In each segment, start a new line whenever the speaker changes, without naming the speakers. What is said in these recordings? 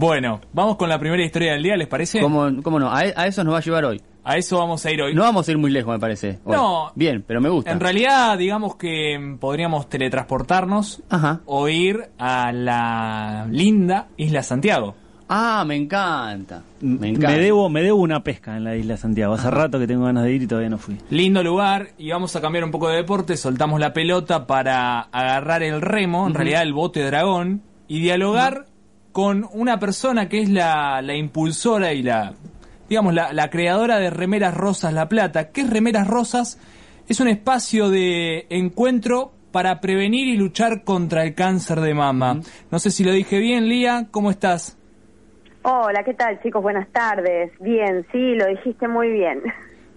Bueno, vamos con la primera historia del día, ¿les parece?
¿Cómo, cómo no? A, a eso nos va a llevar hoy.
A eso vamos a ir hoy.
No vamos a ir muy lejos, me parece. hoy.
No.
Bien, pero me gusta.
En realidad, digamos que podríamos teletransportarnos
Ajá.
o ir a la linda Isla Santiago.
Ah, me encanta. Me encanta.
Me debo, me debo una pesca en la isla de Santiago. Hace rato que tengo ganas de ir y todavía no fui.
Lindo lugar y vamos a cambiar un poco de deporte. Soltamos la pelota para agarrar el remo, en realidad el bote dragón, y dialogar con una persona que es la, la impulsora y la, digamos, la, la creadora de Remeras Rosas La Plata. ¿Qué es Remeras Rosas? Es un espacio de encuentro para prevenir y luchar contra el cáncer de mama. No sé si lo dije bien, Lía, ¿cómo estás?
Hola, ¿qué tal chicos? Buenas tardes. Bien, sí, lo dijiste muy bien.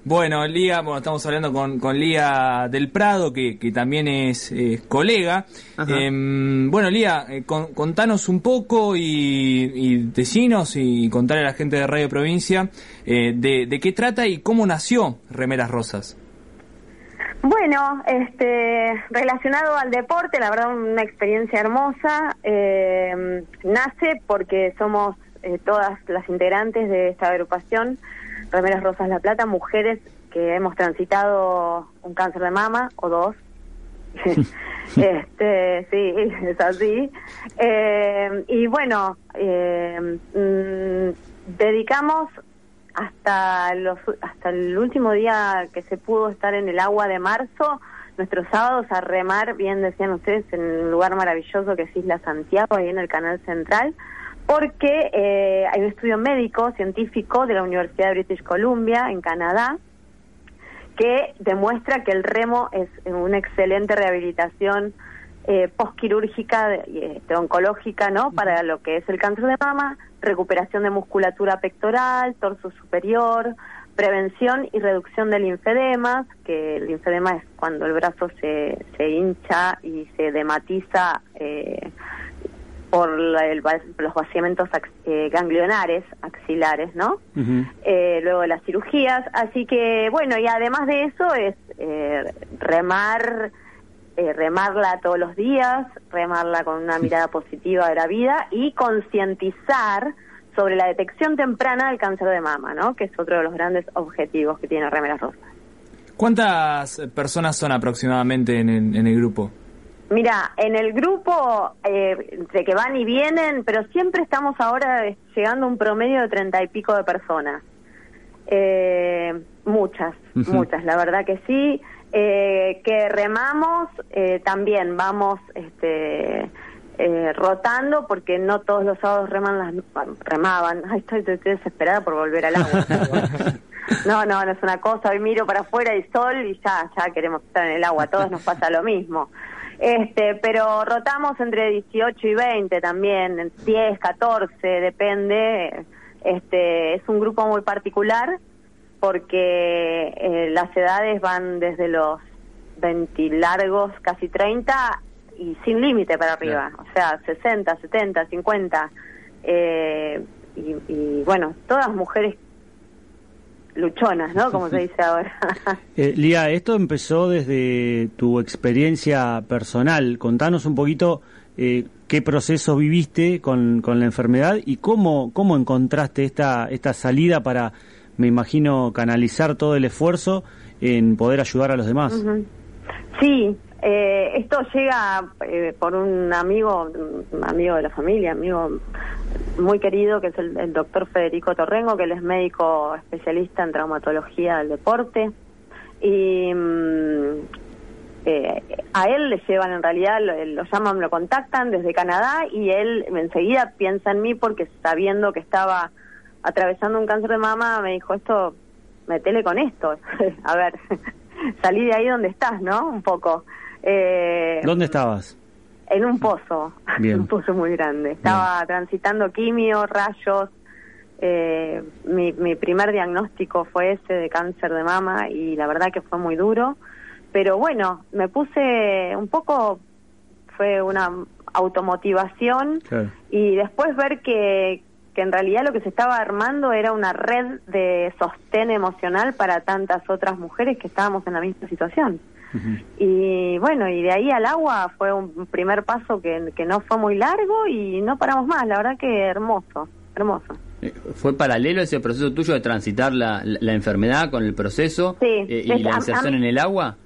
Bueno, Lía, bueno, estamos hablando con, con Lía del Prado, que, que también es eh, colega. Em, bueno, Lía, eh, con- contanos un poco y, y decinos y contarle a la gente de Radio Provincia eh, de, de qué trata y cómo nació Remeras Rosas.
Bueno, este, relacionado al deporte, la verdad una experiencia hermosa. Eh, nace porque somos eh, todas las integrantes de esta agrupación, Remeras Rosas La Plata, mujeres que hemos transitado un cáncer de mama o dos. este, sí, es así. Eh, y bueno, eh, mm, dedicamos hasta los hasta el último día que se pudo estar en el agua de marzo, nuestros sábados a remar, bien decían ustedes, en un lugar maravilloso que es Isla Santiago, ahí en el Canal Central, porque eh, hay un estudio médico, científico de la Universidad de British Columbia, en Canadá, que demuestra que el remo es una excelente rehabilitación eh, postquirúrgica este, oncológica, ¿no? Para lo que es el cáncer de mama, recuperación de musculatura pectoral, torso superior, prevención y reducción del linfedema, que el linfedema es cuando el brazo se, se hincha y se dematiza eh, por la- el los vaciamientos ax- eh, ganglionares axilares, ¿no? Eh, luego las cirugías. Así que, bueno, y además de eso es eh, remar, eh, remarla todos los días, remarla con una mirada positiva de la vida y concientizar sobre la detección temprana del cáncer de mama, ¿no? Que es otro de los grandes objetivos que tiene Remeras Rosas.
¿Cuántas personas son aproximadamente en el, en el grupo?
Mira, en el grupo, eh, entre que van y vienen, pero siempre estamos ahora llegando a un promedio de treinta y pico de personas. Eh, muchas, muchas, la verdad que sí. Eh, que remamos, eh, también vamos este, eh, rotando porque no todos los sábados reman las, remaban. Ay, estoy, estoy desesperada por volver al agua. No, no, no es una cosa. Hoy miro para afuera y sol y ya, ya queremos estar en el agua. A todos nos pasa lo mismo. Este, pero rotamos entre 18 y 20 también, en 10, 14, depende. Este, es un grupo muy particular porque eh, las edades van desde los 20 largos, casi 30 y sin límite para arriba. O sea, 60, 70, 50. Eh, y, y bueno, todas mujeres luchonas, ¿no? Como se dice ahora.
Eh, Lía, esto empezó desde tu experiencia personal. Contanos un poquito eh, qué proceso viviste con, con la enfermedad y cómo, cómo encontraste esta, esta salida para, me imagino, canalizar todo el esfuerzo en poder ayudar a los demás.
Sí, eh, esto llega eh, por un amigo, amigo de la familia, amigo muy querido, que es el, doctor Federico Torrengo, que él es médico especialista en traumatología del deporte. Y mm, eh, a él le llevan, en realidad, lo, lo llaman, lo contactan desde Canadá y él enseguida piensa en mí porque sabiendo que estaba atravesando un cáncer de mama, me dijo, esto, metele con esto. a ver, salí de ahí donde estás, ¿no? Un poco. Eh,
¿Dónde estabas?
en un pozo,
Bien.
un pozo muy grande. Estaba transitando quimio, rayos. eh, mi, mi primer diagnóstico fue ese de cáncer de mama y la verdad que fue muy duro. Pero bueno, me puse un poco, fue una automotivación
Claro.
y después ver que, que en realidad lo que se estaba armando era una red de sostén emocional para tantas otras mujeres que estábamos en la misma situación. Y bueno, y de ahí al agua fue un primer paso que, que no fue muy largo y no paramos más, la verdad que hermoso, hermoso.
Eh, ¿Fue paralelo ese proceso tuyo de transitar la, la, enfermedad con el proceso
Sí,
eh, y la inserción
a-
en el agua?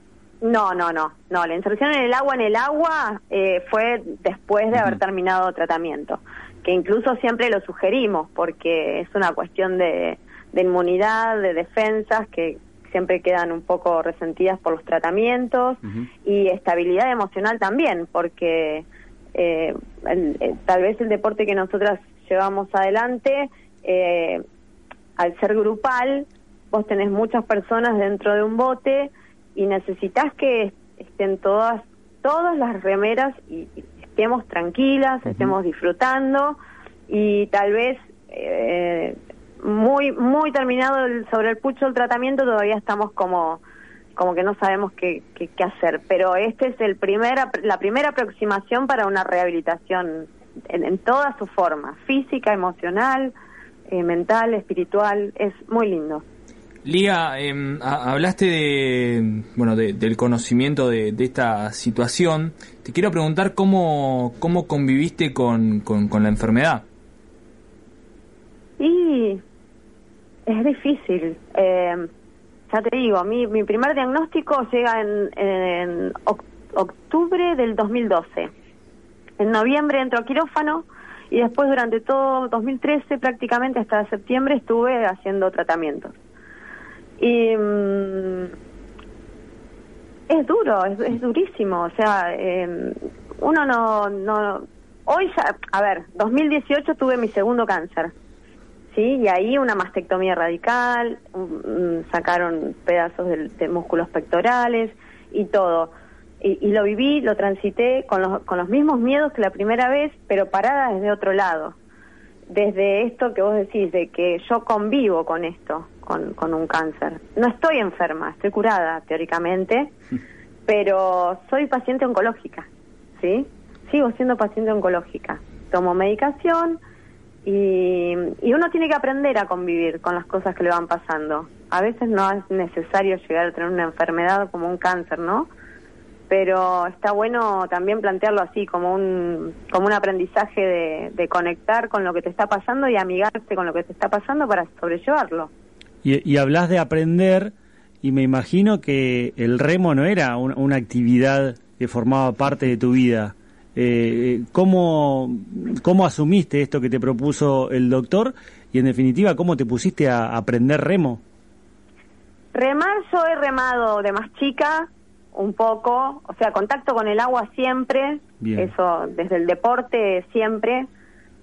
No, no, no, no. La inserción en el agua en el agua eh, fue después de haber terminado tratamiento, que incluso siempre lo sugerimos porque es una cuestión de, de inmunidad, de defensas que siempre quedan un poco resentidas por los tratamientos y estabilidad emocional también, porque eh, el- el- tal vez el deporte que nosotras llevamos adelante, eh, al ser grupal, vos tenés muchas personas dentro de un bote y necesitas que estén todas todas las remeras y, y estemos tranquilas, estemos disfrutando y tal vez eh, muy muy terminado el- sobre el pucho el tratamiento todavía estamos como como que no sabemos qué, qué, hacer, pero este es el primer, ap- la primera aproximación para una rehabilitación en, en todas sus formas, física, emocional, eh, mental, espiritual, es muy lindo.
Lía, ha- hablaste de, bueno, de- del conocimiento de, esta situación. Te quiero preguntar cómo, cómo conviviste con, con, con la enfermedad.
Y es difícil. Eh, ya te digo, mi, mi primer diagnóstico llega en, en oc- octubre del 2012. En noviembre entro a quirófano y después durante todo 2013, prácticamente hasta septiembre, estuve haciendo tratamientos. Y mm, es duro, es, es durísimo. O sea, eh, uno no, no... Hoy ya, a ver, 2018 tuve mi segundo cáncer. Sí, y ahí una mastectomía radical, mm, sacaron pedazos de, de músculos pectorales y todo. Y, y lo viví, lo transité con los, con los mismos miedos que la primera vez, pero parada desde otro lado. Desde esto que vos decís, de que yo convivo con esto, con, con un cáncer. No estoy enferma, estoy curada teóricamente, pero soy paciente oncológica, ¿sí? Sigo siendo paciente oncológica. Tomo medicación, y, y uno tiene que aprender a convivir con las cosas que le van pasando. A veces no es necesario llegar a tener una enfermedad como un cáncer, ¿no? Pero está bueno también plantearlo así, como un, como un aprendizaje de, conectar con lo que te está pasando y amigarse con lo que te está pasando para sobrellevarlo.
Y, y hablas de aprender, y me imagino que el remo no era un- una actividad que formaba parte de tu vida. Eh, ¿cómo, ¿Cómo asumiste esto que te propuso el doctor? Y en definitiva, ¿cómo te pusiste a aprender remo?
Remar yo he remado de más chica, un poco, o sea, contacto con el agua siempre,
Bien.
eso desde el deporte siempre,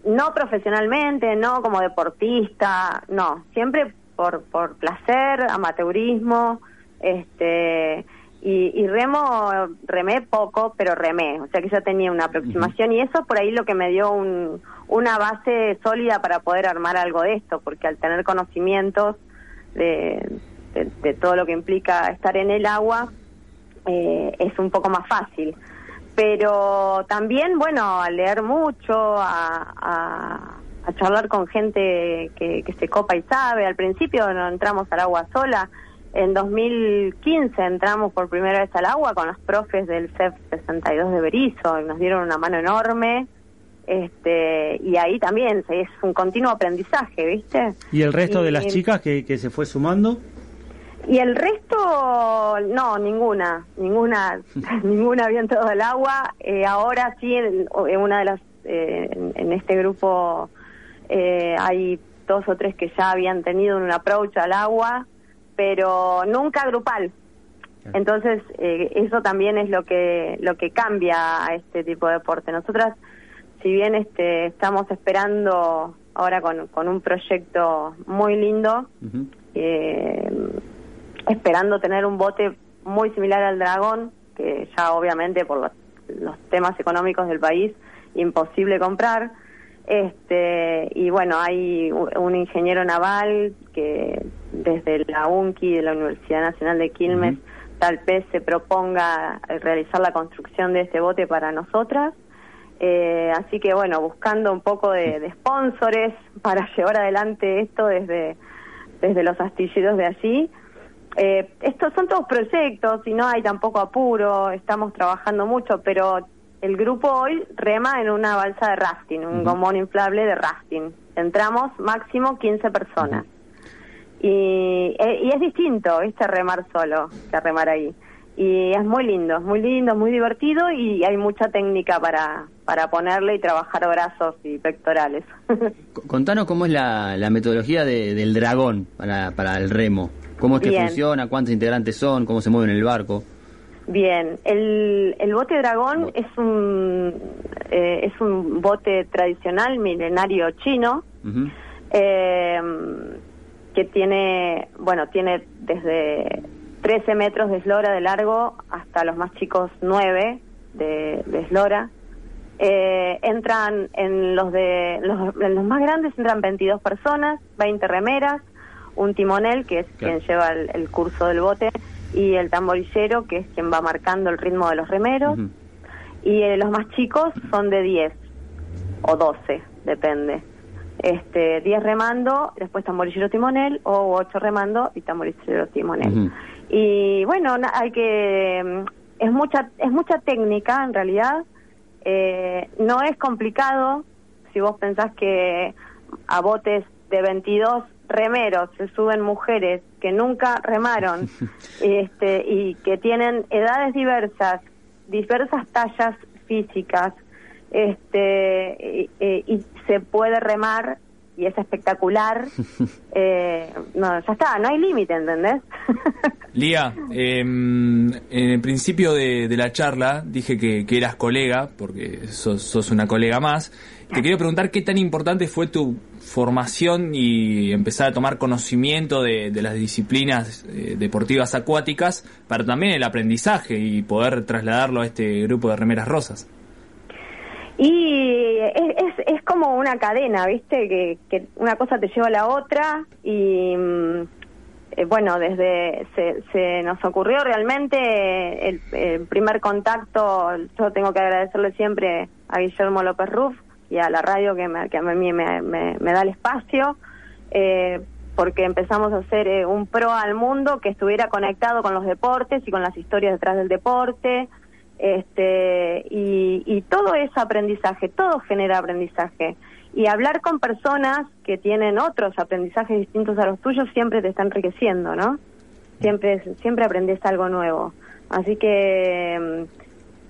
no profesionalmente, no como deportista, no, siempre por, por placer, amateurismo, este y, y remo, remé poco, pero remé, o sea que ya tenía una aproximación y eso por ahí lo que me dio un, una base sólida para poder armar algo de esto, porque al tener conocimientos de, de, de todo lo que implica estar en el agua, eh, es un poco más fácil. Pero también, bueno, a leer mucho, a, a, a charlar con gente que, que se copa y sabe. Al principio no entramos al agua sola. En 2015 entramos por primera vez al agua con los profes del CEF 62 de Berizo y nos dieron una mano enorme. Este, y ahí también es un continuo aprendizaje, ¿viste?
¿Y el resto de las chicas que, que se fue sumando?
y el resto, no, ninguna, ninguna, ninguna había entrado al agua. Eh, ahora sí, en, en una de las, eh, en, en este grupo eh, hay dos o tres que ya habían tenido un approach al agua, pero nunca grupal. Entonces, eh, eso también es lo que lo que cambia a este tipo de deporte. Nosotras, si bien este estamos esperando ahora con, con un proyecto muy lindo, eh, esperando tener un bote muy similar al Dragón, que ya obviamente por los, los temas económicos del país, imposible comprar. Este, y bueno, hay un ingeniero naval que desde la UNCI de la Universidad Nacional de Quilmes tal vez se proponga realizar la construcción de este bote para nosotras. Eh, así que bueno, buscando un poco de, de sponsores para llevar adelante esto desde, desde los astilleros de allí. eh, estos son todos proyectos y no hay tampoco apuro, estamos trabajando mucho, pero el grupo hoy rema en una balsa de rafting, un gomón inflable de rafting. Entramos máximo 15 personas. y, eh, y es distinto, ¿viste? Remar solo que remar ahí y es muy lindo, es muy lindo, es muy divertido y hay mucha técnica para, para ponerle y trabajar brazos y pectorales.
Contanos cómo es la, la metodología del dragón para, para el remo. ¿Cómo es que funciona? ¿Cuántos integrantes son? ¿Cómo se mueven el barco?
Bien, el, el bote dragón es un eh, es un bote tradicional milenario chino eh, que tiene bueno tiene desde 13 metros de eslora de largo hasta los más chicos 9 de, de eslora. Eh, entran en los de los, los, más grandes entran 22 personas, 20 remeras, un timonel que es quien lleva el, curso del bote y el tamborillero que es quien va marcando el ritmo de los remeros y eh, los más chicos son de 10 o 12, depende. Este, 10 remando, después tamborillero timonel o 8 remando y tamborillero timonel. Y bueno, hay que es mucha es mucha técnica en realidad. Eh, no es complicado si vos pensás que a botes de 22 remeros se suben mujeres que nunca remaron este, y que tienen edades diversas, diversas tallas físicas, este, y se puede remar y es espectacular, eh, no, ya está, no hay límite, ¿entendés?
Lía, em, en el principio de, la charla dije que, eras colega, porque sos, una colega más. Te quería preguntar qué tan importante fue tu formación y empezar a tomar conocimiento de, las disciplinas eh, deportivas acuáticas, para también el aprendizaje y poder trasladarlo a este grupo de remeras rosas.
Y es, es, como una cadena, ¿viste? Que, que, una cosa te lleva a la otra y mm, eh, bueno, desde se, se, nos ocurrió realmente el, primer contacto, yo tengo que agradecerle siempre a Guillermo López Ruff y a la radio que, me, que a mí me, me, da el espacio, eh, porque empezamos a hacer eh, un pro al mundo que estuviera conectado con los deportes y con las historias detrás del deporte este, y, todo es aprendizaje, todo genera aprendizaje. Y hablar con personas que tienen otros aprendizajes distintos a los tuyos siempre te está enriqueciendo, ¿no? Siempre, siempre aprendes algo nuevo. Así que mm,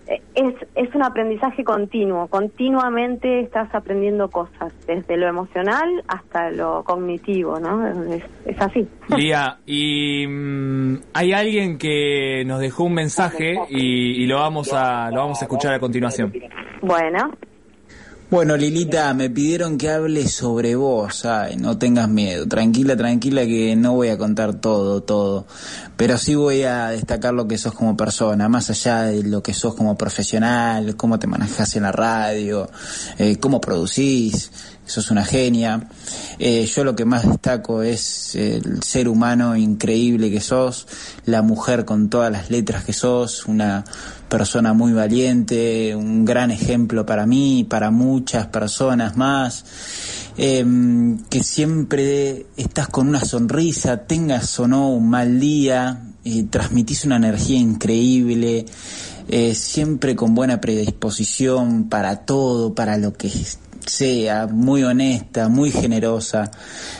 es, es un aprendizaje continuo, continuamente estás aprendiendo cosas, desde lo emocional hasta lo cognitivo, ¿no? Es, así.
Lía, y mm, hay alguien que nos dejó un mensaje y, y, lo vamos a lo vamos a escuchar a continuación.
Bueno.
Bueno, Lilita, me pidieron que hable sobre vos, ay, no tengas miedo, tranquila, tranquila que no voy a contar todo, todo, pero sí voy a destacar lo que sos como persona, más allá de lo que sos como profesional, cómo te manejas en la radio, eh, cómo producís, sos una genia. Eh, yo lo que más destaco es el ser humano increíble que sos, la mujer con todas las letras que sos, una persona muy valiente, un gran ejemplo para mí, para muchas personas más, em, que siempre estás con una sonrisa, tengas o no un mal día, transmitís una energía increíble, eh, siempre con buena predisposición para todo, para lo que sea, muy honesta, muy generosa.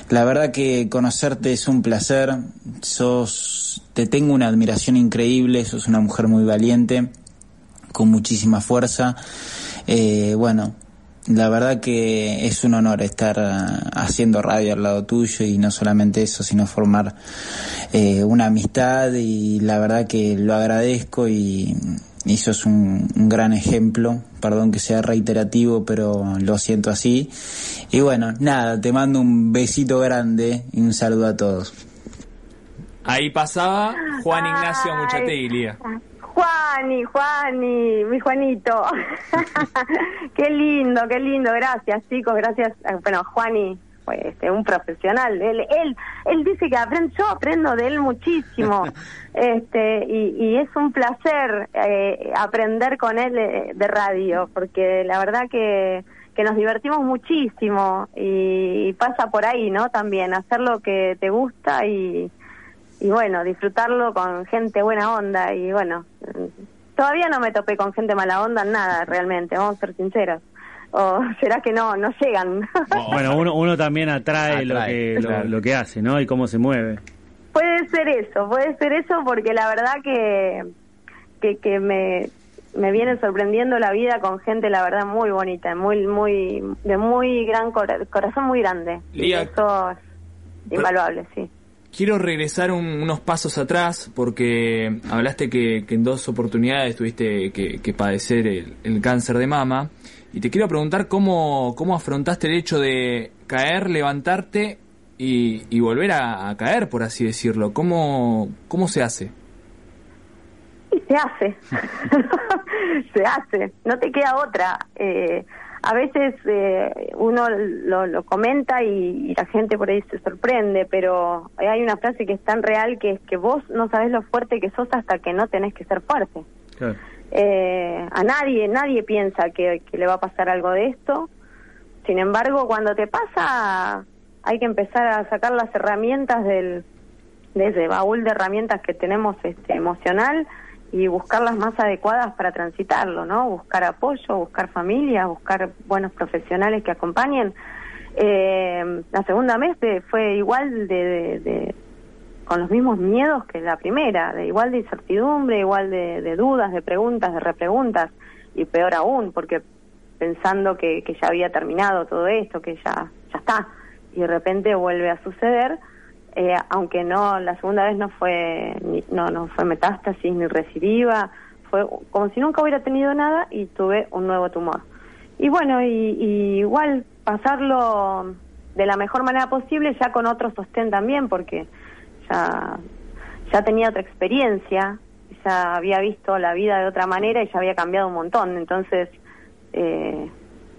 La verdad que conocerte es un placer, sos, te tengo una admiración increíble, sos una mujer muy valiente, con muchísima fuerza. Eh, bueno, la verdad que es un honor estar eh, haciendo radio al lado tuyo y no solamente eso, sino formar eh, una amistad y la verdad que lo agradezco y y sos un, gran ejemplo, perdón que sea reiterativo, pero lo siento así. Y bueno, nada, te mando un besito grande y un saludo a todos.
Ahí pasaba Juan Ignacio Muchategui,
Juani, Juani, mi Juanito. qué lindo, qué lindo, gracias chicos, gracias. Bueno, Juani, este, un profesional. Él, él, él dice que aprende, yo aprendo de él muchísimo. este, y, es un placer eh, aprender con él eh, de, radio, porque la verdad que, que nos divertimos muchísimo y, pasa por ahí, ¿no? También hacer lo que te gusta y, y bueno, disfrutarlo con gente buena onda y bueno, todavía no me topé con gente mala onda, nada realmente, vamos a ser sinceros. O será que no, no llegan.
bueno, uno, uno también atrae, lo, que, lo, que hace, ¿no? Y cómo se mueve.
Puede ser eso, puede ser eso porque la verdad que, que, que me, me viene sorprendiendo la vida con gente, la verdad, muy bonita, muy, muy, de muy gran corazón, muy grande. y eso es invaluable, sí.
Quiero regresar unos pasos atrás porque hablaste que, en dos oportunidades tuviste que, padecer el, cáncer de mama y te quiero preguntar cómo, cómo afrontaste el hecho de caer, levantarte y, volver a, a, caer, por así decirlo. ¿Cómo, cómo se hace?
se hace, se hace, no te queda otra. Eh, a veces eh, uno lo, comenta y, la gente por ahí se sorprende, pero hay una frase que es tan real que es que vos no sabes lo fuerte que sos hasta que no tenés que ser fuerte. Eh, a nadie, nadie piensa que, le va a pasar algo de esto. Sin embargo, cuando te pasa, hay que empezar a sacar las herramientas del, de ese baúl de herramientas que tenemos este, emocional y buscar las más adecuadas para transitarlo, ¿no? Buscar apoyo, buscar familia, buscar buenos profesionales que acompañen. Eh, la segunda mes fue igual de, con los mismos miedos que la primera, de igual de incertidumbre, igual de, dudas, de preguntas, de repreguntas, y peor aún, porque pensando que, que ya había terminado todo esto, que ya, ya está, y de repente vuelve a suceder, eh, aunque no la segunda vez no fue no no fue metástasis ni recidiva fue como si nunca hubiera tenido nada y tuve un nuevo tumor. Y bueno y, igual pasarlo de la mejor manera posible ya con otro sostén también porque ya ya tenía otra experiencia ya había visto la vida de otra manera y ya había cambiado un montón. Entonces eh,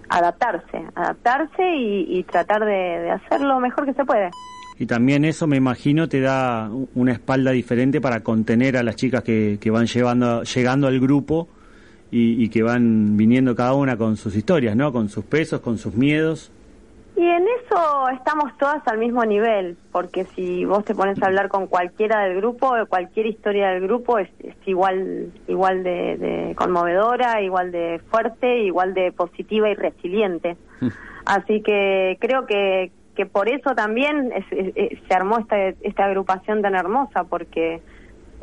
adaptarse adaptarse y, tratar de, de hacer lo mejor que se puede
y también eso me imagino te da una espalda diferente para contener a las chicas que, que van llevando, llegando al grupo y, que van viniendo cada una con sus historias, ¿no? Con sus pesos, con sus miedos.
Y en eso estamos todas al mismo nivel, porque si vos te pones a hablar con cualquiera del grupo, cualquier historia del grupo es, igual, igual de, de, conmovedora, igual de fuerte, igual de positiva y resiliente. Mm. Así que creo que, que por eso también se armó esta, esta agrupación tan hermosa, porque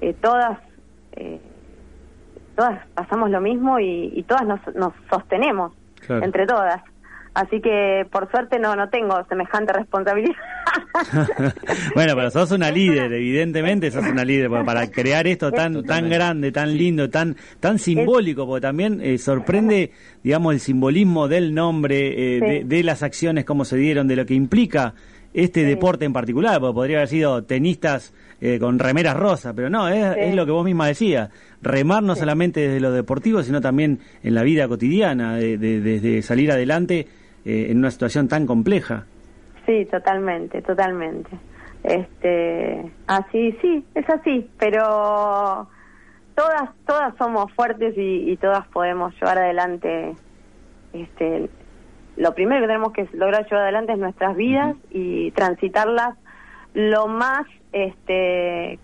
eh, todas eh, todas pasamos lo mismo y, todas nos, nos sostenemos entre todas. Así que por suerte no no tengo semejante responsabilidad.
bueno, pero sos una líder, evidentemente sos una líder, porque para crear esto tan tan grande, tan lindo, tan tan simbólico, porque también eh, sorprende, digamos, el simbolismo del nombre, eh, de, las acciones, cómo se dieron, de lo que implica este deporte en particular, porque podría haber sido tenistas eh, con remeras rosas, pero no, es, lo que vos misma decías, remar no solamente desde lo deportivo, sino también en la vida cotidiana, desde salir adelante eh, en una situación tan compleja.
Sí, totalmente, totalmente. Este, así, sí, es así, pero todas, todas somos fuertes y, todas podemos llevar adelante. Este, lo primero que tenemos que lograr llevar adelante es nuestras vidas y transitarlas lo más este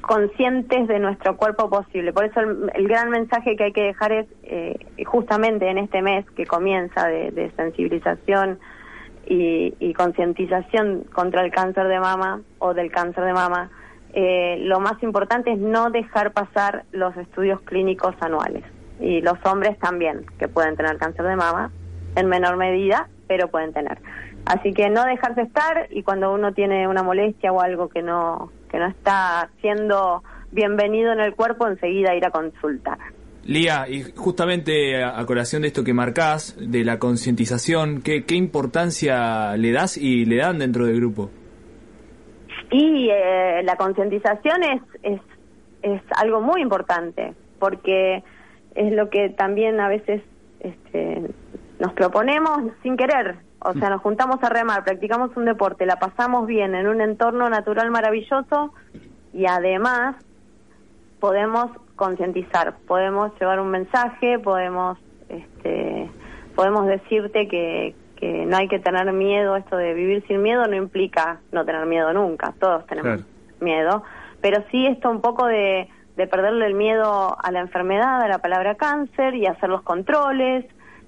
conscientes de nuestro cuerpo posible. Por eso el, gran mensaje que hay que dejar es eh, justamente en este mes que comienza de, sensibilización y, concientización contra el cáncer de mama o del cáncer de mama, eh, lo más importante es no dejar pasar los estudios clínicos anuales. Y los hombres también, que pueden tener cáncer de mama, en menor medida, pero pueden tener. Así que no dejarse estar y cuando uno tiene una molestia o algo que no que no está siendo bienvenido en el cuerpo, enseguida ir a consultar.
Lía, y justamente a, colación de esto que marcás, de la concientización, ¿qué, ¿qué importancia le das y le dan dentro del grupo?
Y eh, la concientización es, es, es algo muy importante, porque es lo que también a veces este, nos proponemos sin querer, o sea, nos juntamos a remar, practicamos un deporte, la pasamos bien en un entorno natural maravilloso y además podemos concientizar, podemos llevar un mensaje, podemos este, podemos decirte que, no hay que tener miedo, esto de vivir sin miedo no implica no tener miedo nunca, todos tenemos miedo, pero sí esto un poco de, de perderle el miedo a la enfermedad, a la palabra cáncer y hacer los controles.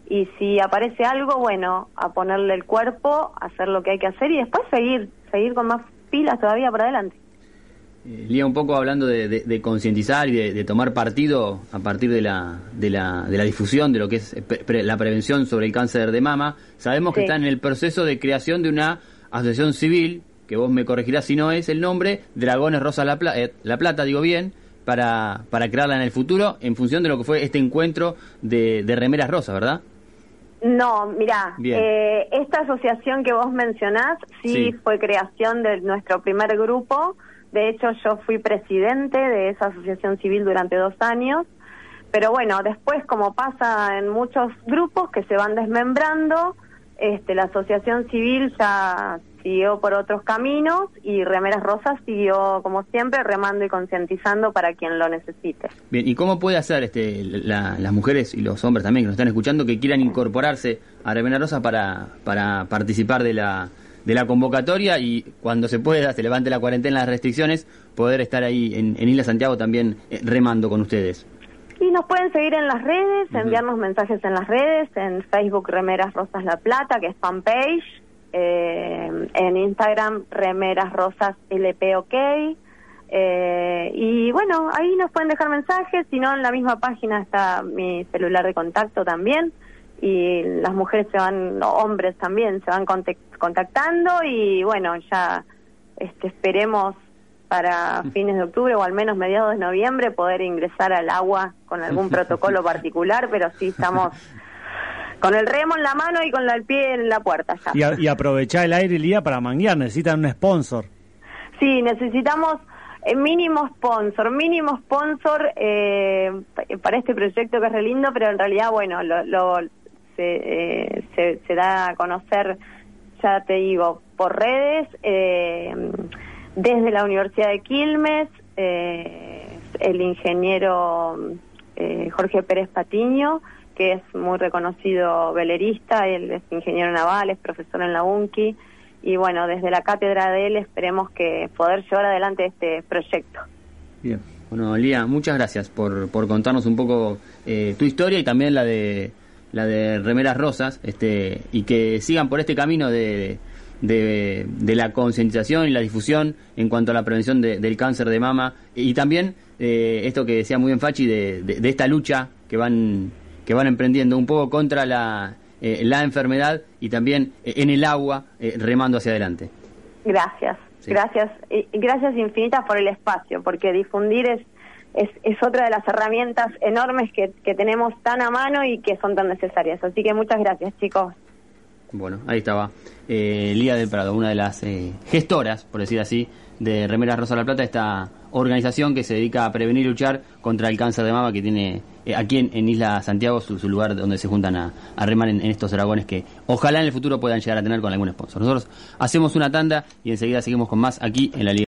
Y si aparece algo, bueno, a ponerle el cuerpo, hacer lo que hay que hacer y después seguir, seguir con más pilas todavía para adelante.
Eh, Lía, un poco hablando de, concientizar y de, tomar partido a partir de la, de la, de la difusión de lo que es eh, la prevención sobre el cáncer de mama. Sabemos que está en el proceso de creación de una asociación civil, que vos me corregirás si no es el nombre, Dragones Rosas La, eh, la Plata, digo bien, para, para crearla en el futuro en función de lo que fue este encuentro de, de remeras rosas, ¿verdad?
No, mira, esta asociación que vos mencionás sí, fue creación de nuestro primer grupo de hecho, yo fui presidente de esa asociación civil durante dos años. Pero bueno, después, como pasa en muchos grupos que se van desmembrando, este, la asociación civil ya siguió por otros caminos y Remeras Rosas siguió, como siempre, remando y concientizando para quien lo necesite.
Bien, ¿y cómo puede hacer este, las mujeres y los hombres también que nos están escuchando que quieran incorporarse a Remeras Rosas para, para participar de la, de la convocatoria y cuando se pueda, se levante la cuarentena, las restricciones, poder estar ahí en, Isla Santiago también eh, remando con ustedes.
Y nos pueden seguir en las redes, enviarnos mensajes en las redes, en Facebook Remeras Rosas La Plata, que es fanpage, eh, en Instagram Remeras Rosas LP OK. Eh, y bueno, ahí nos pueden dejar mensajes, si no en la misma página está mi celular de contacto también y las mujeres se van, hombres también, se van contactando y bueno, ya este, esperemos para fines de octubre o al menos mediados de noviembre poder ingresar al agua con algún protocolo particular, pero sí estamos con el remo en la mano y con el pie en la puerta
ya. Y, aprovechar el aire el día para manguear, necesitan un sponsor.
Sí, necesitamos eh, mínimo sponsor, mínimo sponsor eh, para este proyecto que es re lindo, pero en realidad, bueno, lo, lo eh, se, da a conocer, ya te digo, por redes, eh, desde la Universidad de Quilmes, eh, el ingeniero Jorge Pérez Patiño, que es muy reconocido velerista, él es ingeniero naval, es profesor en la UNCI, y bueno, desde la cátedra de él esperemos que poder llevar adelante este proyecto.
Bien. Bueno, Lía, muchas gracias por, por contarnos un poco tu historia y también la de la de Remeras Rosas, este, y que sigan por este camino de, de, la concientización y la difusión en cuanto a la prevención del cáncer de mama y también eh, esto que decía muy bien Fachi de, de, esta lucha que van que van emprendiendo un poco contra la, eh, la enfermedad y también eh, en el agua remando hacia adelante.
Gracias, gracias y gracias infinitas por el espacio porque difundir es es, es otra de las herramientas enormes que, que tenemos tan a mano y que son tan necesarias. Así que muchas gracias, chicos.
Bueno, ahí estaba eh, Lía del Prado, una de las eh, gestoras, por decir así, de Remeras Rosa La Plata, esta organización que se dedica a prevenir y luchar contra el cáncer de mama que tiene eh, aquí en, Isla Santiago, su, lugar donde se juntan a, remar en, estos dragones que ojalá en el futuro puedan llegar a tener con algún sponsor. Nosotros hacemos una tanda y enseguida seguimos con más aquí en la Liga.